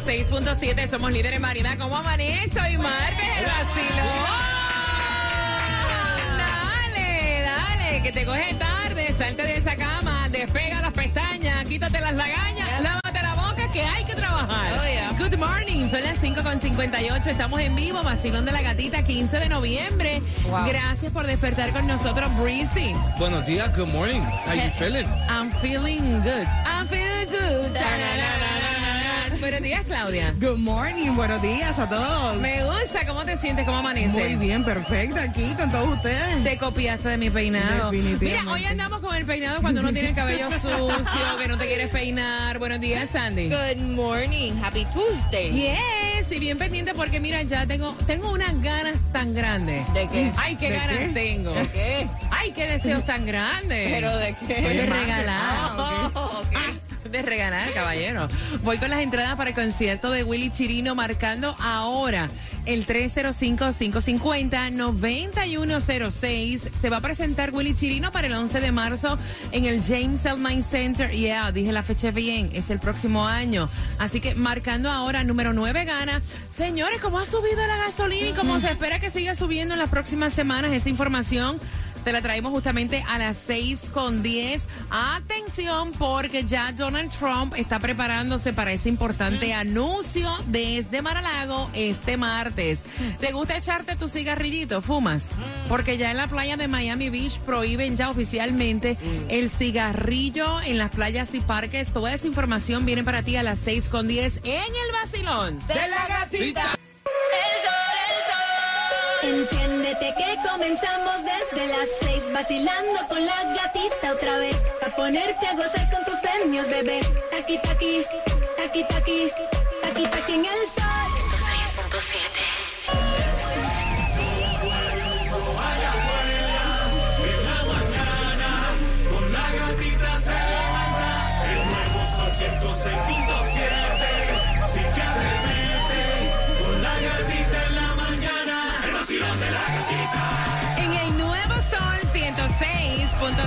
106.7 somos líderes en variedad. ¿Cómo amanece? Hoy martes, el vacilón. Dale, dale, que te coge tarde. Salte de esa cama, despega las pestañas, quítate las lagañas, lávate la boca que hay que trabajar. Good morning, son las 5.58. Estamos en vivo, vacilón de la gatita, 15 de noviembre. Gracias por despertar con nosotros, Breezy. Buenos días, good morning. How you feeling? I'm feeling good. I'm feeling good. Buenos días, Claudia. Good morning, buenos días a todos. Me gusta cómo te sientes, cómo amanece. Muy bien, perfecto, aquí con todos ustedes. Te copiaste de mi peinado. Definitivamente. Mira, hoy andamos con el peinado cuando uno tiene el cabello sucio, que no te quieres peinar. Buenos días, Sandy. Good morning. Happy Tuesday. Yes, y bien pendiente porque mira, ya tengo tengo unas ganas tan grandes. ¿De qué? Ay, qué ¿De ganas qué? tengo. ¿De qué? Ay, qué deseos tan grandes. ¿Pero de qué? de regalar. ah, Oh, ok. De regalar, caballero. Voy con las entradas para el concierto de Willy Chirino marcando ahora el 305-550-9106. Se va a presentar Willy Chirino para el 11 de marzo en el James L. Mine Center. Yeah, dije la fecha bien, es el próximo año. Así que marcando ahora, número 9 gana. Señores, ¿cómo ha subido la gasolina y cómo se espera que siga subiendo en las próximas semanas? Esa información te la traemos justamente a las 6 con 10. Atención, porque ya Donald Trump está preparándose para ese importante anuncio desde Maralago este martes. ¿Te gusta echarte tu cigarrillito? ¿Fumas? Porque ya en la playa de Miami Beach prohíben ya oficialmente el cigarrillo en las playas y parques. Toda esa información viene para ti a las 6 con 10 en el vacilón de la gatita. Desde que comenzamos desde las seis, vacilando con la gatita otra vez. a ponerte a gozar con tus premios, bebé. Aquí, aquí, aquí, aquí, aquí, aquí en el sol.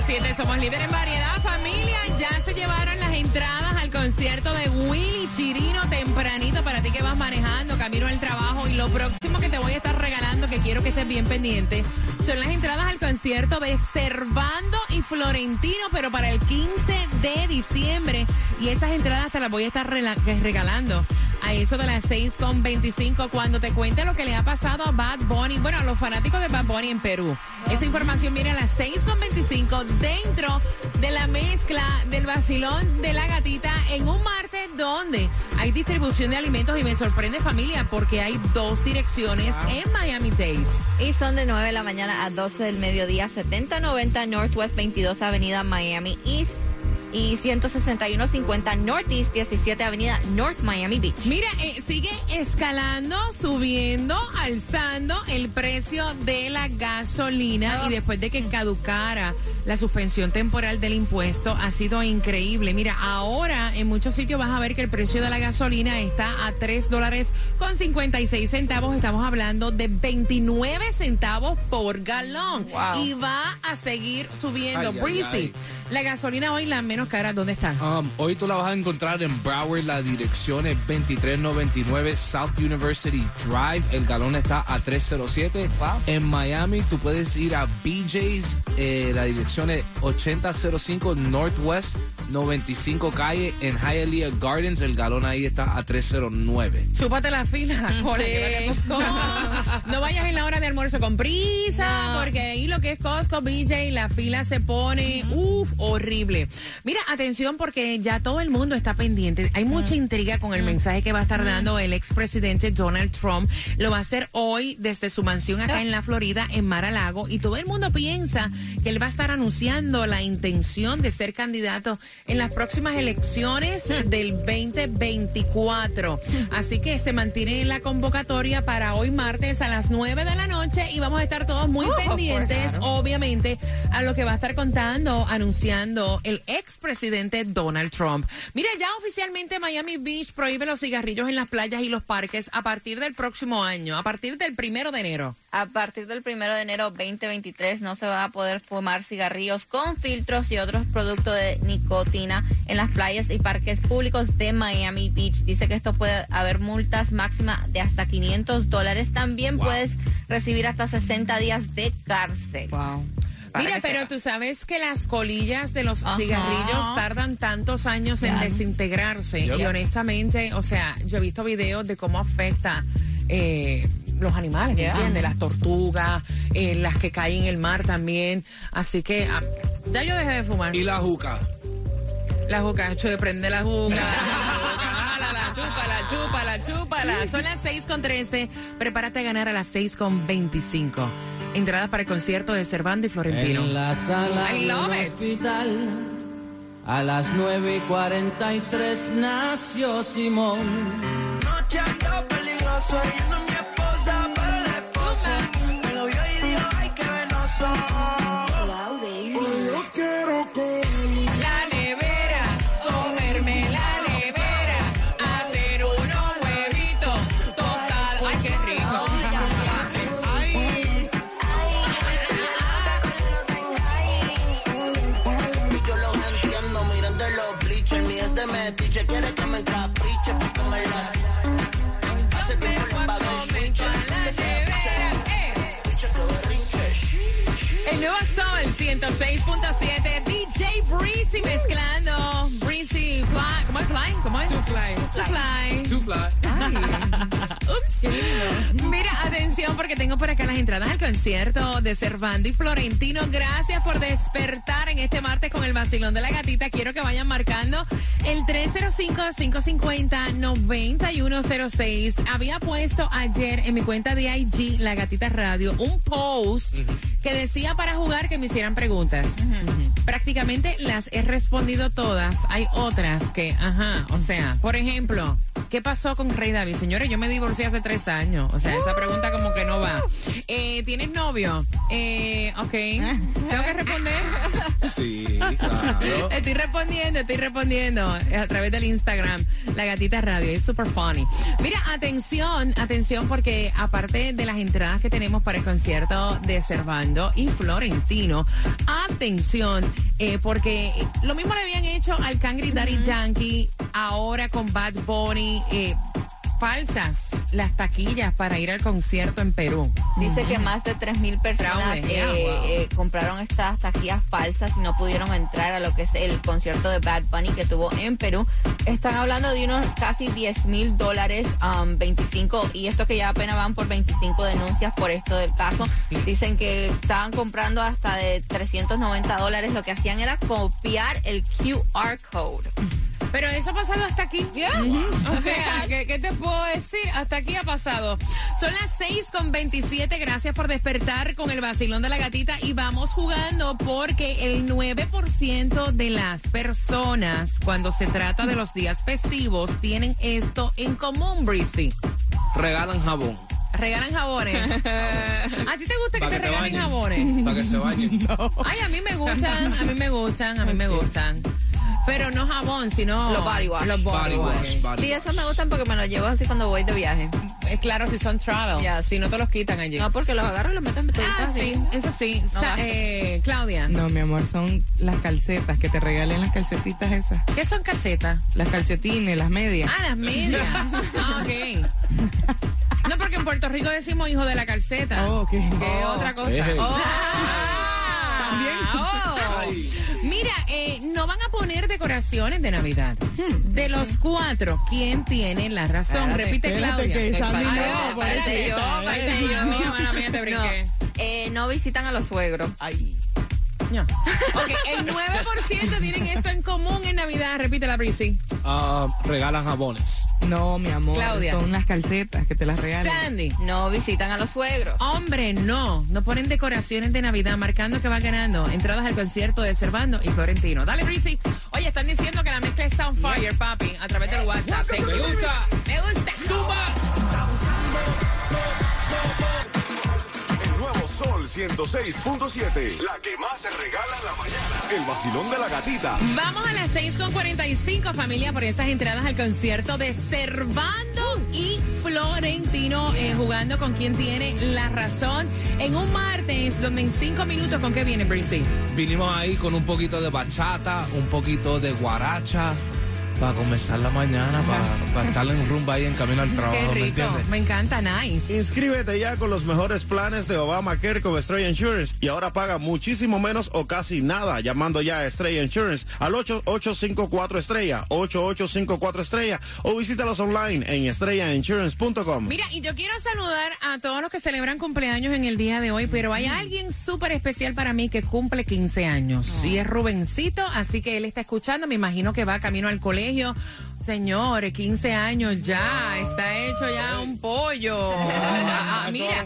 106.7 somos líderes en variedad. Familia, ya se llevaron las entradas al concierto de Willy Chirino tempranito para ti que vas manejando, camino al trabajo. Y lo próximo que te voy a estar regalando, que quiero que estés bien pendiente, son las entradas al concierto de Servando y Florentino, pero para el 15 de diciembre. Y esas entradas te las voy a estar regalando a eso de las 6.25 cuando te cuente lo que le ha pasado a Bad Bunny, bueno, a los fanáticos de Bad Bunny en Perú. Esa información viene a las 6.25 dentro de la mezcla del vacilón de la gatita en un martes donde hay distribución de alimentos y me sorprende familia porque hay dos direcciones en Miami Dade. Y son de 9 de la mañana a 12 del mediodía, 7090 Northwest 22 Avenida Miami East y 16150 Northeast 17 Avenida North Miami Beach. Mira, eh, sigue escalando, subiendo, alzando el precio de la gasolina y después de que caducara la suspensión temporal del impuesto ha sido increíble. Mira, ahora en muchos sitios vas a ver que el precio de la gasolina está a 3 dólares con 56 centavos. Estamos hablando de 29 centavos por galón. Y va a seguir subiendo. Ay, Breezy, ay. la gasolina hoy la menos cara, ¿dónde está? Um, hoy tú la vas a encontrar en Broward, la dirección es 2399 South University Drive, el galón está a 307. En Miami tú puedes ir a BJ's, eh, la dirección es 8005 Northwest 95 calle en Hialeah Gardens. El galón ahí está a 309. Chúpate la fila. Jorge. No, vayas en la hora de almuerzo con prisa, porque ahí lo que es Costco, BJ, la fila se pone, uff, horrible. Mira, atención, porque ya todo el mundo está pendiente. Hay mucha intriga con el mensaje que va a estar dando el expresidente Donald Trump. Lo va a hacer hoy desde su mansión acá en la Florida, en Mar-a-Lago, y todo el mundo piensa que él va a estar anunciando la intención de ser candidato en las próximas elecciones del 2024. Así que se mantiene la convocatoria para hoy martes a las 9 de la noche y vamos a estar todos muy pendientes, obviamente, a lo que va a estar contando, anunciando el expresidente Donald Trump. Mira, ya oficialmente Miami Beach prohíbe los cigarrillos en las playas y los parques a partir del próximo año, a partir del primero de enero. A partir del primero de enero 2023 no se va a poder fumar cigarrillos con filtros y otros productos de nicotina en las playas y parques públicos de Miami Beach. Dice que esto puede haber multas máximas de hasta 500 dólares. También puedes recibir hasta 60 días de cárcel. Wow. Mira, pero tú sabes que las colillas de los Ajá. cigarrillos tardan tantos años en desintegrarse. Yep. Y honestamente, o sea, yo he visto videos de cómo afecta eh, los animales, ¿me Yeah. entiendes? Las tortugas, eh, las que caen en el mar también. Así que ah, ya yo dejé de fumar. Y la juca. La juca, de prende la juca. Chúpala, chúpala, chúpala. Son las 6 con 13. Prepárate a ganar a las 6 con 25. Entradas para el concierto de Cervando y Florentino. En la sala I del love it. hospital, a las 9 y 43 nació Simón. Noche ando peligroso, ella no es pero la esposa me lo vio y dijo, ay, qué venoso. El nuevo Sol 106.7, DJ Breezy mezclando. Breezy Fly, ¿cómo es Fly? ¿Cómo es? To Fly. To Fly. Two fly. Ups. Mira, atención porque tengo por acá las entradas al concierto de Cervando y Florentino. Gracias por despertar en este martes con el vacilón de la gatita. Quiero que vayan marcando el 305-550-9106. Había puesto ayer en mi cuenta de IG, La Gatita Radio, un post que decía para jugar que me hicieran preguntas. Prácticamente las he respondido todas. Hay otras que, ajá, o sea, por ejemplo, ¿qué pasó con Rey David? Señores, yo me divorcié hace tres años. O sea, esa pregunta como que no va. Eh, ¿Tienes novio? Eh, ok. ¿Tengo que responder? Sí, claro. Estoy respondiendo, estoy respondiendo a través del Instagram, La Gatita Radio, es super funny. Mira, atención, atención, porque aparte de las entradas que tenemos para el concierto de Cervando y Florentino, atención, eh, porque lo mismo le habían hecho al Cangri Daddy Yankee, ahora con Bad Bunny, eh, falsas las taquillas para ir al concierto en Perú. Dice que más de 3.000 personas Fraude, eh, eh, compraron estas taquillas falsas y no pudieron entrar a lo que es el concierto de Bad Bunny que tuvo en Perú. Están hablando de unos casi 10 mil dólares, um, 25, y esto que ya apenas van por 25 denuncias por esto del caso. Dicen que estaban comprando hasta de 390 dólares. Lo que hacían era copiar el QR code. Pero eso ha pasado hasta aquí. O sea, ¿qué, qué te puedo decir? Hasta aquí ha pasado. Son las 6 con 27. Gracias por despertar con el vacilón de la gatita. Y vamos jugando porque el 9% de las personas, cuando se trata de los días festivos, tienen esto en común, Breezy. Regalan jabón. Regalan jabones. ¿A ti te gusta que te que te regalen bañen. jabones? Para que se bañen. Ay, a mí me gustan, a mí me gustan, a mí me gustan. Pero no jabón, sino Los body wash. Los body, Body wash. wash. Body Sí, wash. esos me gustan porque me los llevo así cuando voy de viaje. Eh, claro, si son travel. Ya, Si no te los quitan allí. No, porque los agarro y los meto en ah, sí, eso sí. No Sa- gasto. eh, Claudia, No, mi amor, son las calcetas, que te regalen las calcetitas esas. ¿qué son casetas? Las calcetines, las medias. Ah, las medias. ah, ok. No, porque en Puerto Rico decimos hijo de la calceta. Oh, ok. Que otra cosa. Ey. Ah. También. Mira, eh, no van a poner decoraciones de Navidad. De los cuatro, ¿quién tiene la razón? Espérate, Repite, Claudia. que Ay, no, espérate, yo, espérate yo. Mía, mala mía, te No, eh, no visitan a los suegros. No. Ok, el 9% tienen esto en común en Navidad. Repite la Brisi. Ah, regalan jabones. No, mi amor. Claudia. Son las calcetas que te las regalan. Sandy. No visitan a los suegros. Hombre, no. No ponen decoraciones de Navidad marcando que va ganando. Entradas al concierto de Servando y Florentino. Dale, Brisi. Oye, están diciendo que la mezcla está on fire, papi, a través del WhatsApp. Me gusta. Me gusta. Sol 106.7. La que más se regala en la mañana. El vacilón de la gatita. Vamos a las 6.45, familia, por esas entradas al concierto de Servando y Florentino, eh, jugando con quien tiene la razón. En un martes, donde en cinco minutos, ¿con qué viene, Brissy? Vinimos ahí con un poquito de bachata, un poquito de guaracha, para comenzar la mañana, para, estar en rumba ahí en camino al trabajo, Qué ¿me rico. entiendes? Me encanta, nice. Inscríbete ya con los mejores planes de Obamacare con Estrella Insurance y ahora paga muchísimo menos o casi nada llamando ya a Estrella Insurance al 8854 Estrella, 8854 Estrella o visítalos online en estrellainsurance.com. Mira, y yo quiero saludar a todos los que celebran cumpleaños en el día de hoy, pero hay alguien súper especial para mí que cumple 15 años. Y es Rubencito, así que él está escuchando, me imagino que va camino al colegio. Señores, 15 años ya, está hecho ya un pollo. Ah, ah, mira,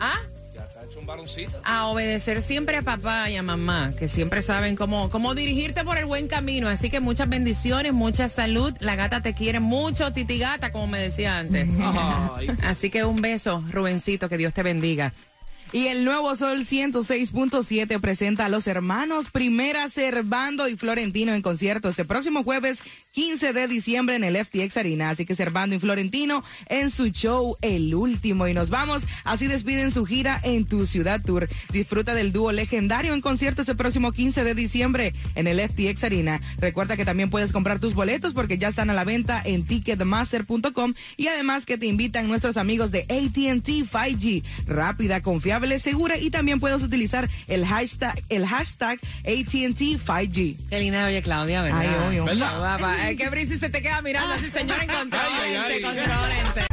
¿ah? Ya está hecho un varoncito. a obedecer siempre a papá y a mamá, que siempre saben cómo, cómo dirigirte por el buen camino. Así que muchas bendiciones, mucha salud. La gata te quiere mucho, titi gata, como me decía antes. Así que un beso, Rubencito, que Dios te bendiga. Y el nuevo Sol 106.7 presenta a los hermanos Primera Servando y Florentino en concierto este próximo jueves 15 de diciembre en el FTX Arena. Así que Servando y Florentino en su show El Último. Y nos vamos, así despiden su gira en tu ciudad tour. Disfruta del dúo legendario en concierto este próximo 15 de diciembre en el FTX Arena. Recuerda que también puedes comprar tus boletos porque ya están a la venta en ticketmaster.com y además que te invitan nuestros amigos de AT&T 5G. Rápida, confiable, segura y también puedes utilizar el hashtag, el hashtag AT&T 5G. Qué linda oye Claudia, ¿verdad? Ay, obvio. ¿Verdad? Es que Brisi se te queda mirando así, señora, controlense, controlense.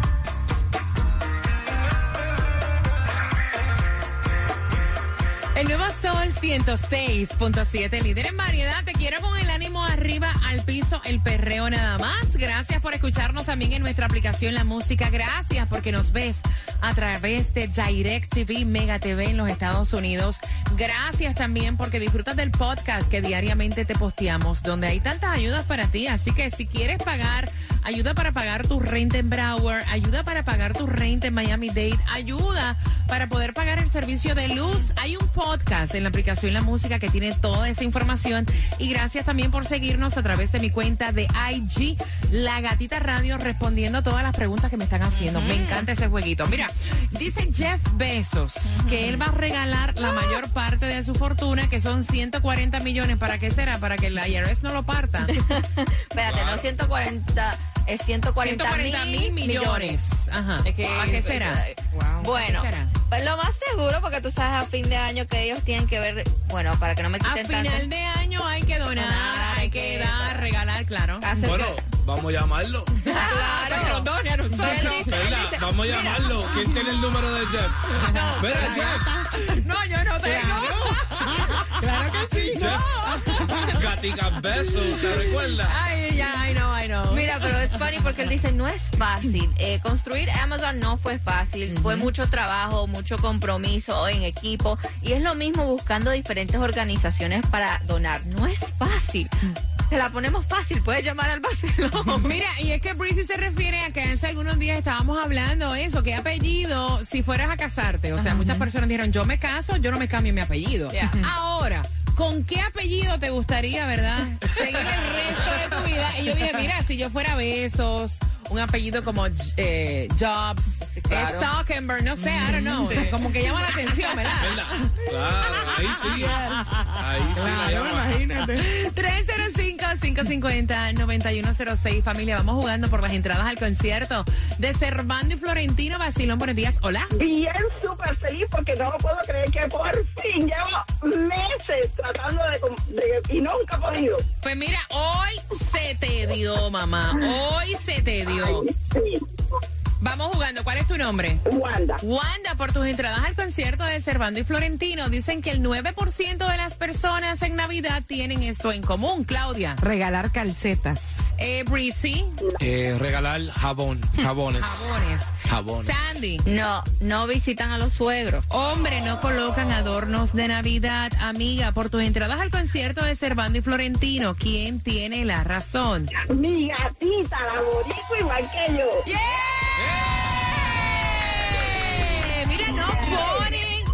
El nuevo Sol 106.7, líder en variedad. Te quiero con el ánimo arriba al piso, el perreo nada más. Gracias por escucharnos también en nuestra aplicación La Música. Gracias porque nos ves a través de Direct TV, Mega TV en los Estados Unidos. Gracias también porque disfrutas del podcast que diariamente te posteamos, donde hay tantas ayudas para ti. Así que si quieres pagar, ayuda para pagar tu renta en Broward, ayuda para pagar tu renta en Miami Dade, ayuda para poder pagar el servicio de luz. Hay un podcast en la aplicación La Música que tiene toda esa información. Y gracias también por seguirnos a través de mi cuenta de IG, La Gatita Radio, respondiendo todas las preguntas que me están haciendo. Me encanta ese jueguito. Mira, dice Jeff Bezos que él va a regalar la mayor parte de su fortuna, que son 140 millones. ¿Para qué será? Para que el IRS no lo parta. Espérate, no 140, es 140, 140 mil millones. Ajá. Es que- ¿A qué será? Bueno, ¿Qué será? pues lo más seguro, porque tú sabes a fin de año que ellos tienen que ver, bueno, para que no me A quiten final tanto. de año hay que donar, Donar, hay hay que que dar, regalar, claro. hacer Bueno, vamos a llamarlo. Dice, Vamos a llamarlo. ¿Quién tiene el número de Jeff? Mira, Jeff. No, yo no tengo. Claro que sí. Jeff. Gatica Besos, ¿te recuerdas? Ay, ya, I know, I know. Mira, pero es funny porque él dice, no es fácil. Eh, construir Amazon no fue fácil. Fue mucho trabajo, mucho compromiso en equipo. Y es lo mismo buscando diferentes organizaciones para donar. No es fácil. Te la ponemos fácil. Puedes llamar al vacilón. Mira, y es que Breezy se refiere a que hace algunos días estábamos hablando eso, qué apellido si fueras a casarte. O sea, muchas personas dijeron, yo me caso, yo no me cambio mi apellido. Ahora, ¿con qué apellido te gustaría, verdad? Seguir el resto de tu vida. Y yo dije, mira, si yo fuera Besos un apellido como eh, Jobs, claro. Zuckerberg, no sé, I don't know. Como que llama la atención, ¿verdad? ¿Verdad? Claro, ahí sí. Ahí sí la Claro, llama. imagínate. 305-550-9106. Familia, vamos jugando por las entradas al concierto de Servando y Florentino. Basilón, buenos días. Hola. Bien, súper feliz porque no puedo creer que por fin llevo meses tratando de- y nunca he podido. Pues mira, hoy se te dio, mamá. Hoy se te dio. Sí, Vamos jugando. ¿Cuál es tu nombre? Wanda. Wanda, por tus entradas al concierto de Servando y Florentino, dicen que el 9% de las personas en Navidad tienen esto en común. Claudia. Regalar calcetas. Eh, Breezy. Eh, regalar jabón, jabones. Jabones. Jabones. Sandy. No, no visitan a los suegros. Hombre, no colocan adornos de Navidad. Amiga, por tus entradas al concierto de Servando y Florentino, ¿quién tiene la razón? Mi gatita, la boricua igual que yo. ¡Eh!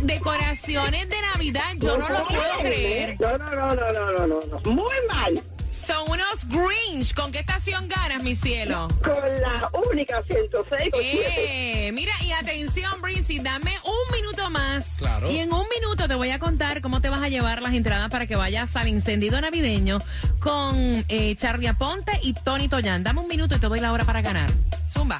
Decoraciones de Navidad. Yo no lo puedo creer. No, no, no, no, no, no, no, no. Muy mal. Son unos Grinch. ¿Con qué estación ganas, mi cielo? Con la única 106 con siete. Eh, mira, y atención, Breezy, dame un minuto más. Claro. Y en un minuto te voy a contar cómo te vas a llevar las entradas para que vayas al encendido navideño con eh, Charlie Aponte y Tony Toyan. Dame un minuto y te doy la hora para ganar. Zumba.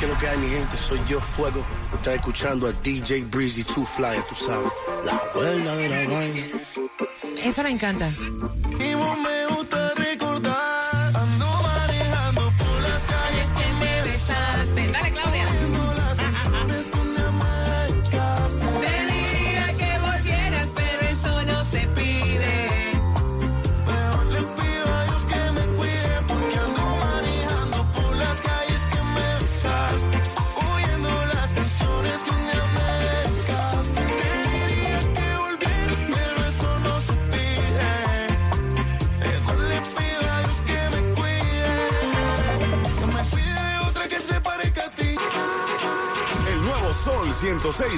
Que lo que hay, mi gente, soy yo, Fuego. Está escuchando a DJ Breezy, Too Flyer, tú sabes. La vuelta de la vaina. Esa me encanta.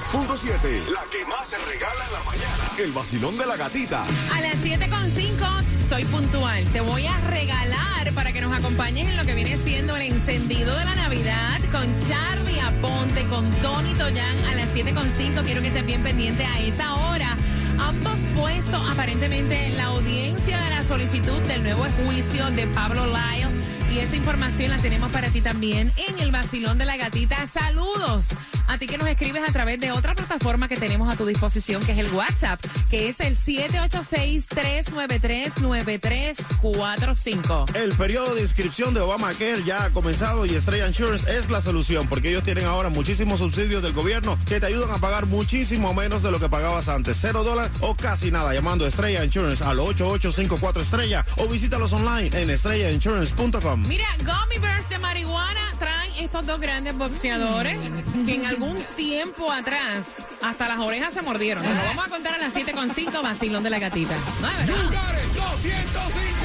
106.7. La que más se regala en la mañana. El vacilón de la gatita. A las 7.5 soy puntual. Te voy a regalar para que nos acompañes en lo que viene siendo el encendido de la Navidad con Charlie Aponte, con Tony Toyan a las 7.5. Quiero que estés bien pendiente a esa hora. Ambos puestos aparentemente en la audiencia de la solicitud del nuevo juicio de Pablo Lyle. Y esta información la tenemos para ti también en el vacilón de la gatita. Saludos a ti que nos escribes a través de otra plataforma que tenemos a tu disposición, que es el WhatsApp, que es el 786-393-9345. El periodo de inscripción de Obamacare ya ha comenzado y Estrella Insurance es la solución porque ellos tienen ahora muchísimos subsidios del gobierno que te ayudan a pagar muchísimo menos de lo que pagabas antes. Cero dólares o casi nada llamando a Estrella Insurance al 8854 Estrella o visítalos online en estrellainsurance.com. Mira, Gummy Bears de marihuana traen estos dos grandes boxeadores que en algún tiempo atrás hasta las orejas se mordieron. Nos lo vamos a contar a las 7.5, vacilón de la gatita. No, verdad. Lugares 250.